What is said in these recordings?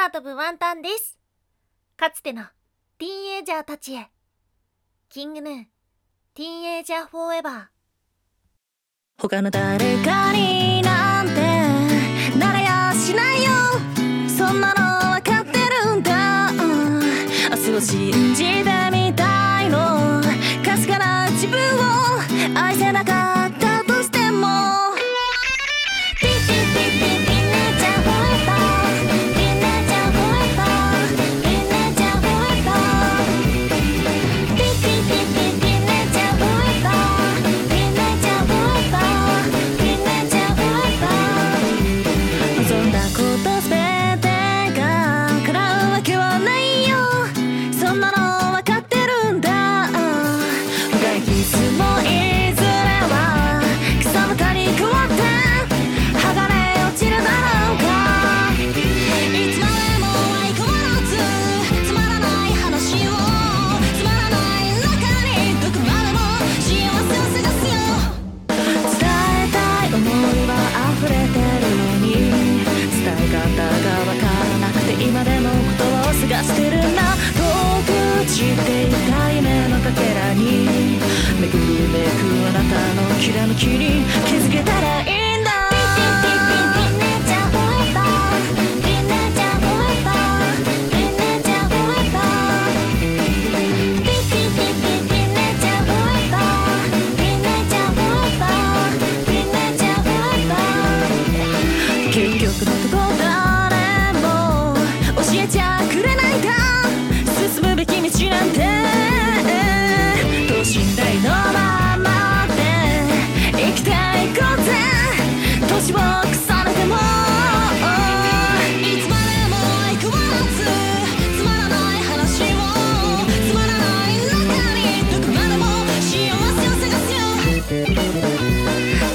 空飛ぶワンタンです。かつてのティーンエイジャーたちへ。 King Gnu Teenager Forever。他の誰かになんてなれやしないよ。そんなの分かってるんだ。明日を知る葉を探してるな。遠く散っていた夢のかけらに。めくるめくあなたのきらめきに気づけたらいい。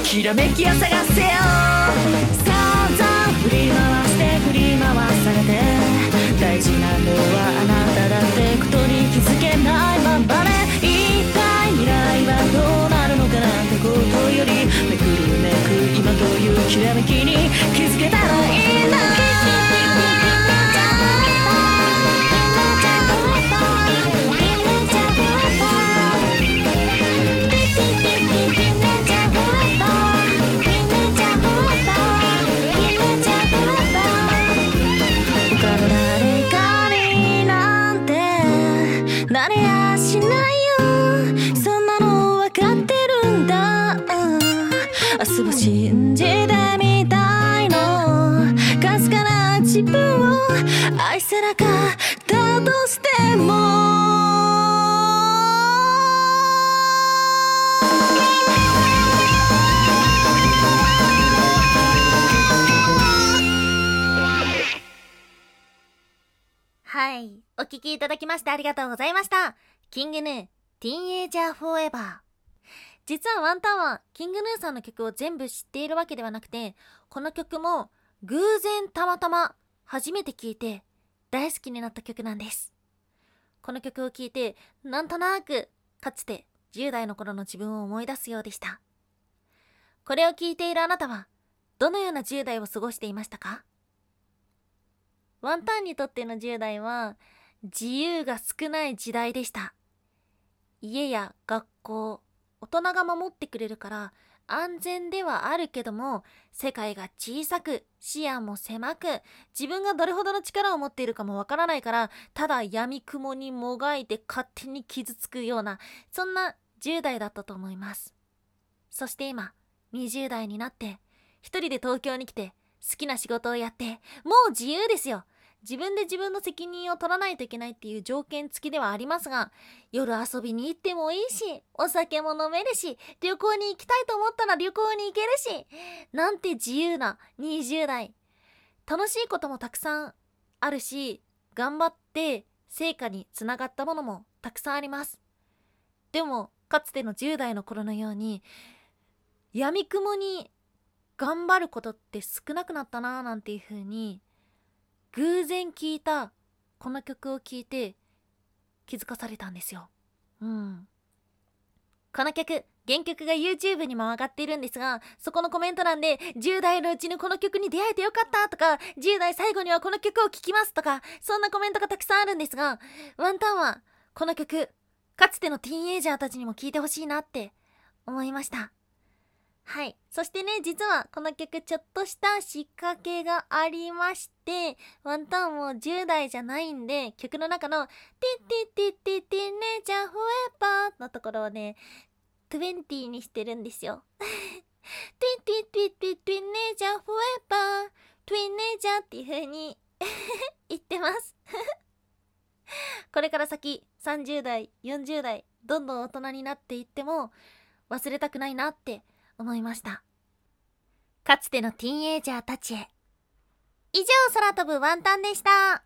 よきらめきを探せよ。散々振り回して振り回されて。大事なのはあなただって。ことに気づけないまま。明日を信じてみたいの。かすかな自分を愛せなかったとしても。はい。お聴きいただきましてありがとうございました。キングヌーティーンエイジャーフォーエバー実はワンタンはキングヌーさんの曲を全部知っているわけではなくてこの曲も偶然たまたま初めて聴いて大好きになった曲なんです。この曲を聴いてなんとなくかつて10代の頃の自分を思い出すようでした。これを聴いているあなたはどのような10代を過ごしていましたか？ワンタンにとっての10代は自由が少ない時代でした。家や学校大人が守ってくれるから安全ではあるけども世界が小さく視野も狭く自分がどれほどの力を持っているかもわからないからただ闇雲にもがいて勝手に傷つくようなそんな10代だったと思います。そして今20代になって一人で東京に来て好きな仕事をやってもう自由ですよ。自分で自分の責任を取らないといけないっていう条件付きではありますが夜遊びに行ってもいいしお酒も飲めるし旅行に行きたいと思ったら旅行に行けるしなんて自由な20代。楽しいこともたくさんあるし頑張って成果につながったものもたくさんあります。でもかつての10代の頃のように闇雲に頑張ることって少なくなったなぁなんていう風に偶然聴いたこの曲を聴いて気づかされたんですよ。うん。この曲原曲が YouTube にも上がっているんですが、そこのコメント欄で、10代のうちにこの曲に出会えてよかったとか、10代最後にはこの曲を聴きますとか、そんなコメントがたくさんあるんですが、ワンタンは、この曲、かつてのティーンエイジャーたちにも聴いてほしいなって思いました。はい。そしてね、実はこの曲ちょっとした仕掛けがありまして、ワンタンも10代じゃないんで、曲の中の、 T-T-T-T-Teenager Forever のところをね、20にしてるんですよ。 T-T-T-T-Teenager Forever、Twenager っていう風に言ってますこれから先、30代、40代、どんどん大人になっていっても、忘れたくないなって思いました。かつてのティーンエイジャーたちへ。以上、空飛ぶワンタンでした。